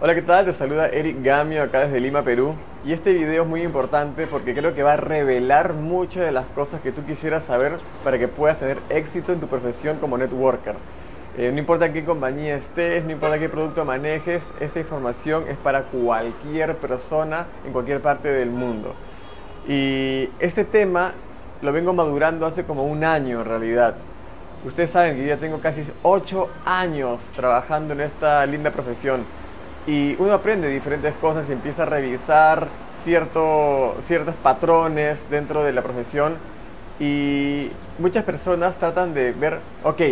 Hola, ¿qué tal? Te saluda Eric Gamio acá desde Lima, Perú. Y este video es muy importante porque creo que va a revelar muchas de las cosas que tú quisieras saber para que puedas tener éxito en tu profesión como networker. Eh, no importa qué compañía estés, no importa qué producto manejes, esta información es para cualquier persona en cualquier parte del mundo. Y este tema lo vengo madurando hace como un año en realidad. Ustedes saben que yo ya tengo casi 8 años trabajando en esta linda profesión y uno aprende diferentes cosas y empieza a revisar cierto, ciertos patrones dentro de la profesión y muchas personas tratan de ver, ok,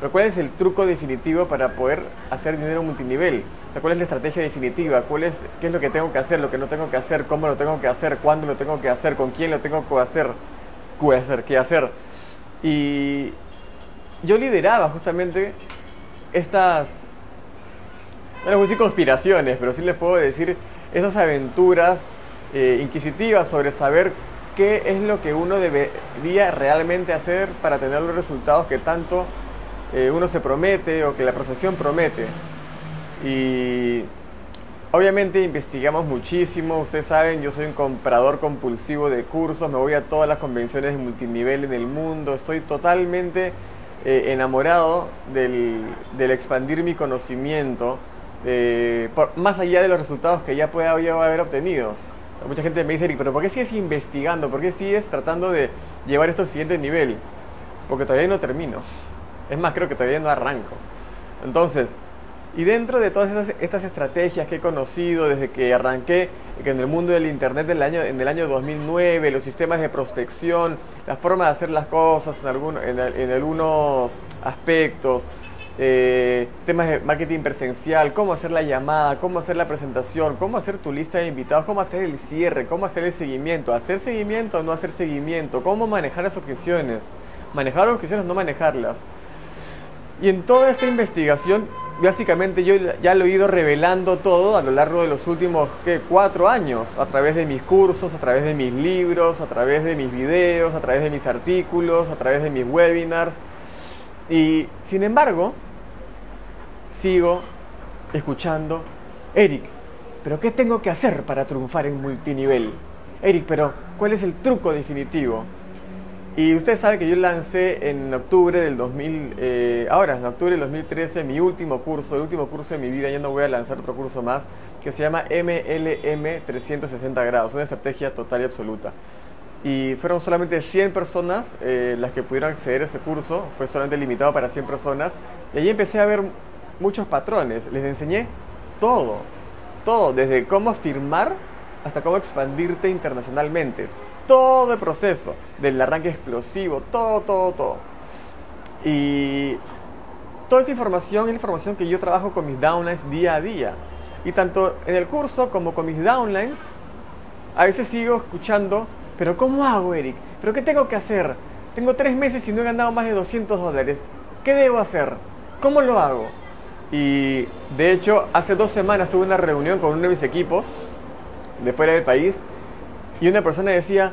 pero ¿cuál es el truco definitivo para poder hacer dinero multinivel? O sea, ¿cuál es la estrategia definitiva? ¿Cuál es, ¿Qué es lo que tengo que hacer, lo que no tengo que hacer, cómo lo tengo que hacer, cuándo lo tengo que hacer, con quién lo tengo que hacer, qué hacer, qué hacer? Y yo lideraba justamente estas no les voy a decir conspiraciones, pero sí les puedo decir esas aventuras eh, inquisitivas sobre saber qué es lo que uno debería realmente hacer para tener los resultados que tanto eh, uno se promete o que la profesión promete. Y obviamente investigamos muchísimo, ustedes saben, yo soy un comprador compulsivo de cursos, me voy a todas las convenciones de multinivel en el mundo, estoy totalmente eh, enamorado del, del expandir mi conocimiento eh, más allá de los resultados que ya pueda haber obtenido. mucha gente me dice, pero ¿por qué sigues investigando? ¿Por qué sigues tratando de llevar esto al siguiente nivel? Porque todavía no termino. Es más, creo que todavía no arranco. Entonces, y dentro de todas estas, estrategias que he conocido desde que arranqué en el mundo del Internet del año, en el año 2009, los sistemas de prospección, la forma de hacer las cosas en, en algunos aspectos, eh, temas de marketing presencial, cómo hacer la llamada, cómo hacer la presentación, cómo hacer tu lista de invitados, cómo hacer el cierre, cómo hacer el seguimiento, hacer seguimiento o no hacer seguimiento, cómo manejar las objeciones, manejar las objeciones o no manejarlas. Y en toda esta investigación, básicamente yo ya lo he ido revelando todo a lo largo de los últimos cuatro años, a través de mis cursos, a través de mis libros, a través de mis videos, a través de mis artículos, a través de mis webinars. Y sin embargo, sigo escuchando, Eric, pero ¿qué tengo que hacer para triunfar en multinivel? Eric, pero ¿cuál es el truco definitivo? Y usted sabe que yo lancé en octubre del 2000, eh, ahora en octubre del 2013, mi último curso, el último curso de mi vida, ya no voy a lanzar otro curso más, que se llama MLM 360 grados, una estrategia total y absoluta. Y fueron solamente 100 personas eh, las que pudieron acceder a ese curso, fue solamente limitado para 100 personas. Y allí empecé a ver muchos patrones, les enseñé todo, todo, desde cómo firmar hasta cómo expandirte internacionalmente, todo el proceso, del arranque explosivo, todo, todo, todo. Y toda esa información es información que yo trabajo con mis downlines día a día. Y tanto en el curso como con mis downlines, a veces sigo escuchando, pero ¿cómo hago, Eric? ¿Pero qué tengo que hacer? Tengo tres meses y no he ganado más de 200 dólares. ¿Qué debo hacer? ¿Cómo lo hago? Y de hecho, hace dos semanas tuve una reunión con uno de mis equipos de fuera del país y una persona decía,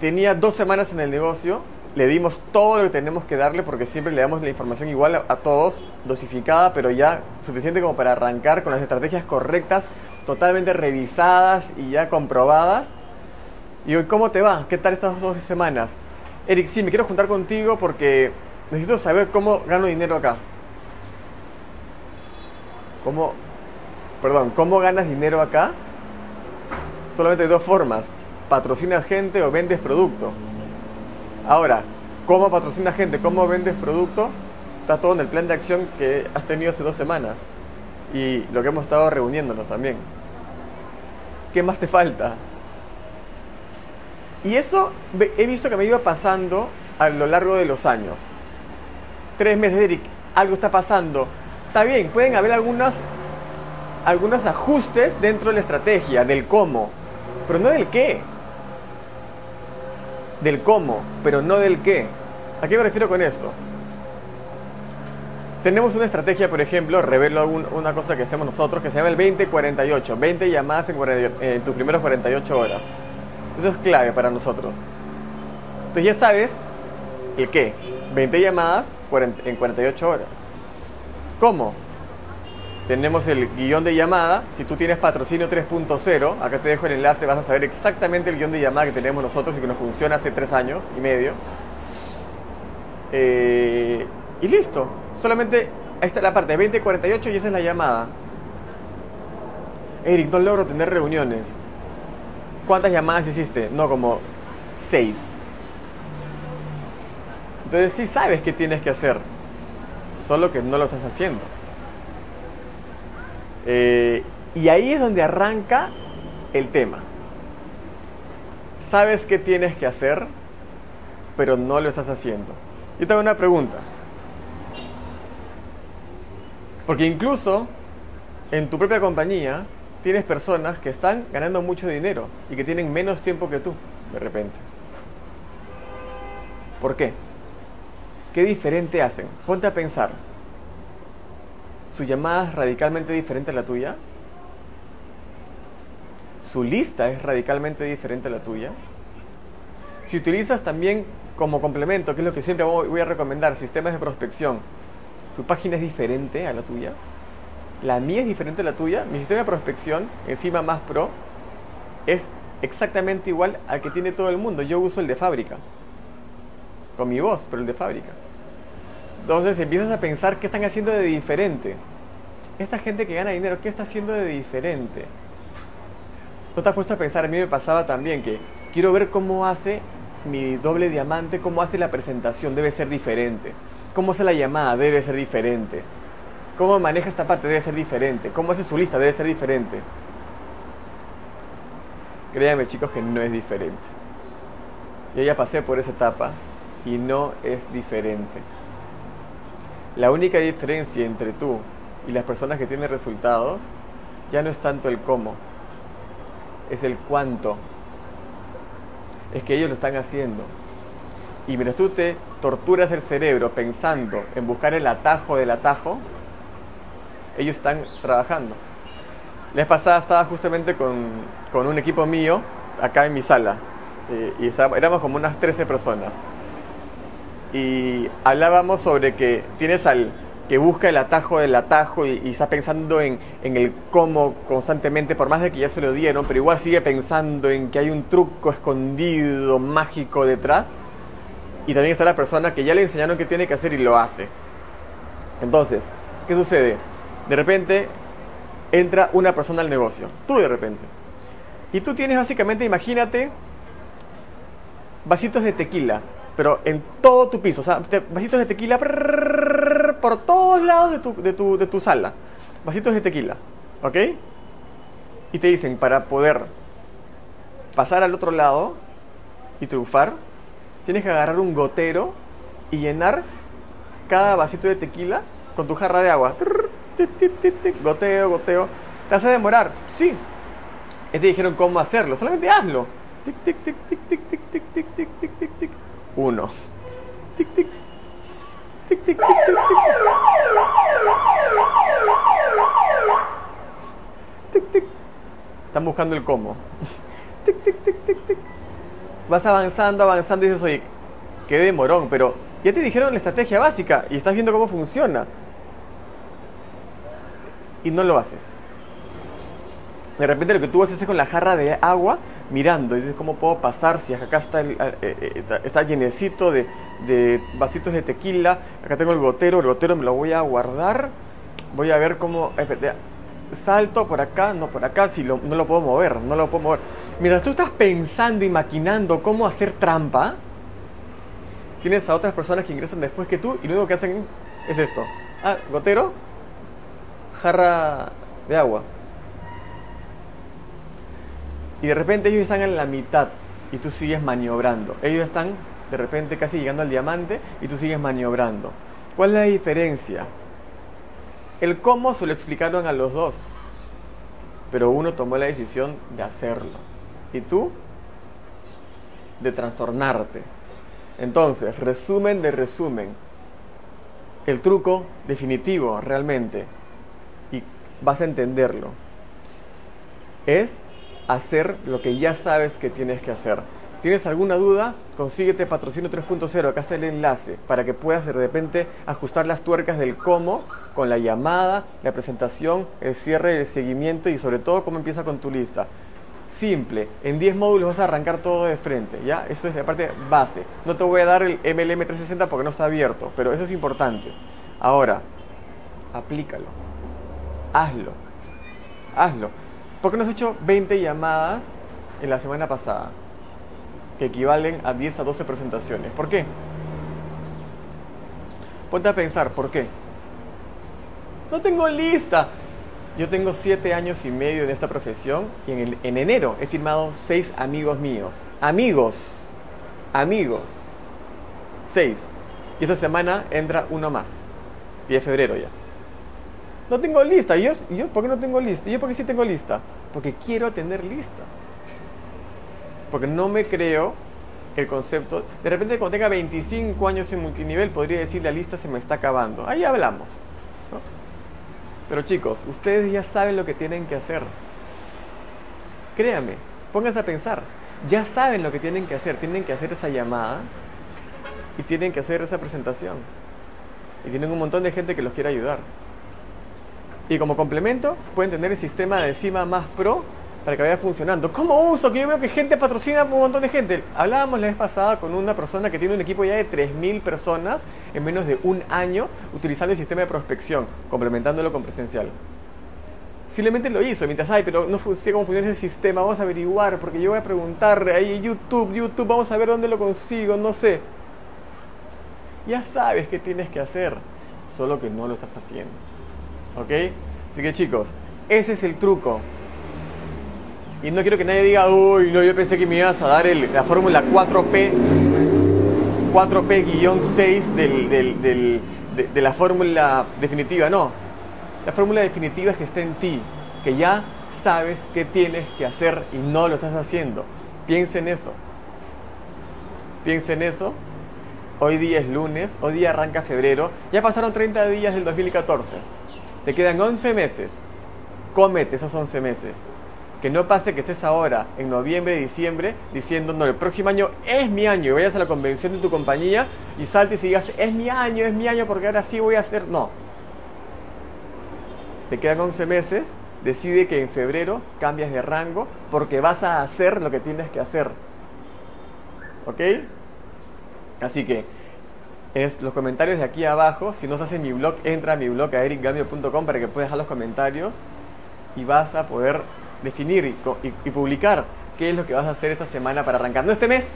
tenía dos semanas en el negocio, le dimos todo lo que tenemos que darle porque siempre le damos la información igual a, todos, dosificada, pero ya suficiente como para arrancar con las estrategias correctas, totalmente revisadas y ya comprobadas. Y hoy, ¿cómo te va? ¿Qué tal estas dos semanas? Eric, sí, me quiero juntar contigo porque necesito saber cómo gano dinero acá. ¿Cómo, perdón, cómo ganas dinero acá? Solamente hay dos formas. Patrocinas gente o vendes producto. Ahora, ¿cómo patrocinas gente? ¿Cómo vendes producto? Está todo en el plan de acción que has tenido hace dos semanas. Y lo que hemos estado reuniéndonos también. ¿Qué más te falta? Y eso he visto que me iba pasando a lo largo de los años. Tres meses, Eric, algo está pasando está bien, pueden haber algunos, algunos ajustes dentro de la estrategia, del cómo, pero no del qué. Del cómo, pero no del qué. ¿A qué me refiero con esto? Tenemos una estrategia, por ejemplo, revelo una cosa que hacemos nosotros, que se llama el 20-48. 20 llamadas en, en tus primeros 48 horas. Eso es clave para nosotros. Entonces ya sabes el qué. 20 llamadas en 48 horas. ¿Cómo? tenemos el guion de llamada. Si tú tienes patrocinio 3.0, acá te dejo el enlace, vas a saber exactamente el guion de llamada que tenemos nosotros y que nos funciona hace tres años y medio. Eh, y listo. Solamente esta es la parte 2048 y esa es la llamada. Eric, no logro tener reuniones. ¿Cuántas llamadas hiciste? No, como seis. Entonces sí sabes qué tienes que hacer, solo que no lo estás haciendo. Eh, y ahí es donde arranca el tema. Sabes qué tienes que hacer, pero no lo estás haciendo. Yo tengo una pregunta. Porque incluso en tu propia compañía tienes personas que están ganando mucho dinero y que tienen menos tiempo que tú, de repente. ¿Por qué? ¿Qué diferente hacen? Ponte a pensar. ¿Su llamada es radicalmente diferente a la tuya? ¿Su lista es radicalmente diferente a la tuya? Si utilizas también como complemento, que es lo que siempre voy a recomendar, sistemas de prospección, ¿su página es diferente a la tuya? La mía es diferente a la tuya. Mi sistema de prospección, encima más pro, es exactamente igual al que tiene todo el mundo. Yo uso el de fábrica. Con mi voz, pero el de fábrica. Entonces empiezas a pensar qué están haciendo de diferente. Esta gente que gana dinero, ¿qué está haciendo de diferente? ¿No te has puesto a pensar? A mí me pasaba también que quiero ver cómo hace mi doble diamante, cómo hace la presentación, debe ser diferente. Cómo hace la llamada, debe ser diferente. Cómo maneja esta parte debe ser diferente. Cómo hace su lista debe ser diferente. Créanme chicos que no es diferente. Yo ya pasé por esa etapa y no es diferente. La única diferencia entre tú y las personas que tienen resultados ya no es tanto el cómo, es el cuánto. Es que ellos lo están haciendo. Y mientras tú te torturas el cerebro pensando en buscar el atajo del atajo, ellos están trabajando. La vez pasada estaba justamente con, con un equipo mío acá en mi sala eh, y éramos como unas 13 personas. Y hablábamos sobre que tienes al que busca el atajo del atajo y, está pensando en, en, el cómo constantemente, por más de que ya se lo dieron, pero igual sigue pensando en que hay un truco escondido, mágico detrás. Y también está la persona que ya le enseñaron qué tiene que hacer y lo hace. Entonces, ¿qué sucede? De repente entra una persona al negocio, tú de repente. Y tú tienes básicamente, imagínate, vasitos de tequila, pero en todo tu piso, o sea, vasitos de tequila por todos lados de tu, de tu, de tu sala. Vasitos de tequila, ¿ok? Y te dicen, para poder pasar al otro lado y triunfar, tienes que agarrar un gotero y llenar cada vasito de tequila con tu jarra de agua goteo, goteo. ¿Te hace demorar? Sí. Y te dijeron cómo hacerlo, solamente hazlo. Tic, tic, tic, tic, tic, tic, tic, tic, tic, tic, tic, tic. Uno. Tic, tic. Tic, tic, tic, tic, tic. Tic. Están buscando el cómo. Tic, tic, tic, tic, tic. Vas avanzando, avanzando y dices, oye, qué demorón, pero ya te dijeron la estrategia básica y estás viendo cómo funciona y no lo haces. De repente lo que tú haces es con la jarra de agua mirando y dices cómo puedo pasar si acá está el, eh, eh, está llenecito de, de, vasitos de tequila, acá tengo el gotero, el gotero me lo voy a guardar, voy a ver cómo salto por acá, no por acá, si no lo puedo mover, no lo puedo mover. Mientras tú estás pensando y maquinando cómo hacer trampa, tienes a otras personas que ingresan después que tú y lo único que hacen es esto. Ah, gotero, jarra de agua. Y de repente ellos están en la mitad y tú sigues maniobrando. Ellos están de repente casi llegando al diamante y tú sigues maniobrando. ¿Cuál es la diferencia? El cómo se lo explicaron a los dos, pero uno tomó la decisión de hacerlo. Y tú, de trastornarte. Entonces, resumen de resumen. El truco definitivo realmente vas a entenderlo. Es hacer lo que ya sabes que tienes que hacer. tienes alguna duda, consíguete Patrocino 3.0, acá está el enlace, para que puedas de repente ajustar las tuercas del cómo con la llamada, la presentación, el cierre, el seguimiento y sobre todo cómo empieza con tu lista. Simple, en 10 módulos vas a arrancar todo de frente, ¿ya? Eso es la parte base. No te voy a dar el MLM 360 porque no está abierto, pero eso es importante. Ahora, aplícalo, hazlo, hazlo. ¿Por qué no has hecho 20 llamadas en la semana pasada? Que equivalen a 10 a 12 presentaciones. ¿Por qué? Ponte a pensar, ¿por qué? No tengo lista. Yo tengo 7 años y medio en esta profesión y en, en enero he firmado 6 amigos míos. Amigos. Amigos. 6. Y esta semana entra uno más. Y es febrero ya. No tengo lista. ¿Y yo, yo por qué no tengo lista? ¿Y yo por qué sí tengo lista? Porque quiero tener lista. Porque no me creo el concepto. De repente cuando tenga 25 años en multinivel podría decir la lista se me está acabando. Ahí hablamos. Pero chicos, ustedes ya saben lo que tienen que hacer. Créame, pónganse a pensar. Ya saben lo que tienen que hacer. Tienen que hacer esa llamada y tienen que hacer esa presentación. Y tienen un montón de gente que los quiere ayudar. Y como complemento, pueden tener el sistema de Cima Más Pro para que vaya funcionando. ¿Cómo uso? Que yo veo que gente patrocina a un montón de gente. Hablábamos la vez pasada con una persona que tiene un equipo ya de 3.000 personas en menos de un año utilizando el sistema de prospección, complementándolo con presencial. Simplemente lo hizo, mientras, ay, pero no sé cómo funciona ese sistema, vamos a averiguar, porque yo voy a preguntar ahí YouTube, YouTube, vamos a ver dónde lo consigo, no sé. Ya sabes qué tienes que hacer, solo que no lo estás haciendo. ¿Ok? Así que chicos, ese es el truco. Y no quiero que nadie diga, uy, no, yo pensé que me ibas a dar la fórmula 4P, 4P-6 de, la fórmula definitiva. No, la fórmula definitiva es que está en ti, que ya sabes qué tienes que hacer y no lo estás haciendo. Piensa en eso. Piensa en eso. Hoy día es lunes, hoy día arranca febrero. Ya pasaron 30 días del 2014. Te quedan 11 meses. Cómete esos 11 meses. Que no pase que estés ahora, en noviembre, diciembre, diciendo, no, el próximo año es mi año, y vayas a la convención de tu compañía y saltes y digas, es mi año, es mi año, porque ahora sí voy a hacer. No. Te quedan 11 meses, decide que en febrero cambias de rango porque vas a hacer lo que tienes que hacer. ¿Ok? Así que es los comentarios de aquí abajo. Si no se hace mi blog, entra a mi blog a ericgambio.com para que puedas dejar los comentarios y vas a poder definir y, publicar qué es lo que vas a hacer esta semana para arrancar. No este mes,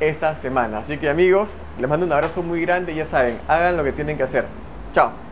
esta semana. Así que amigos, les mando un abrazo muy grande y ya saben, hagan lo que tienen que hacer. Chao.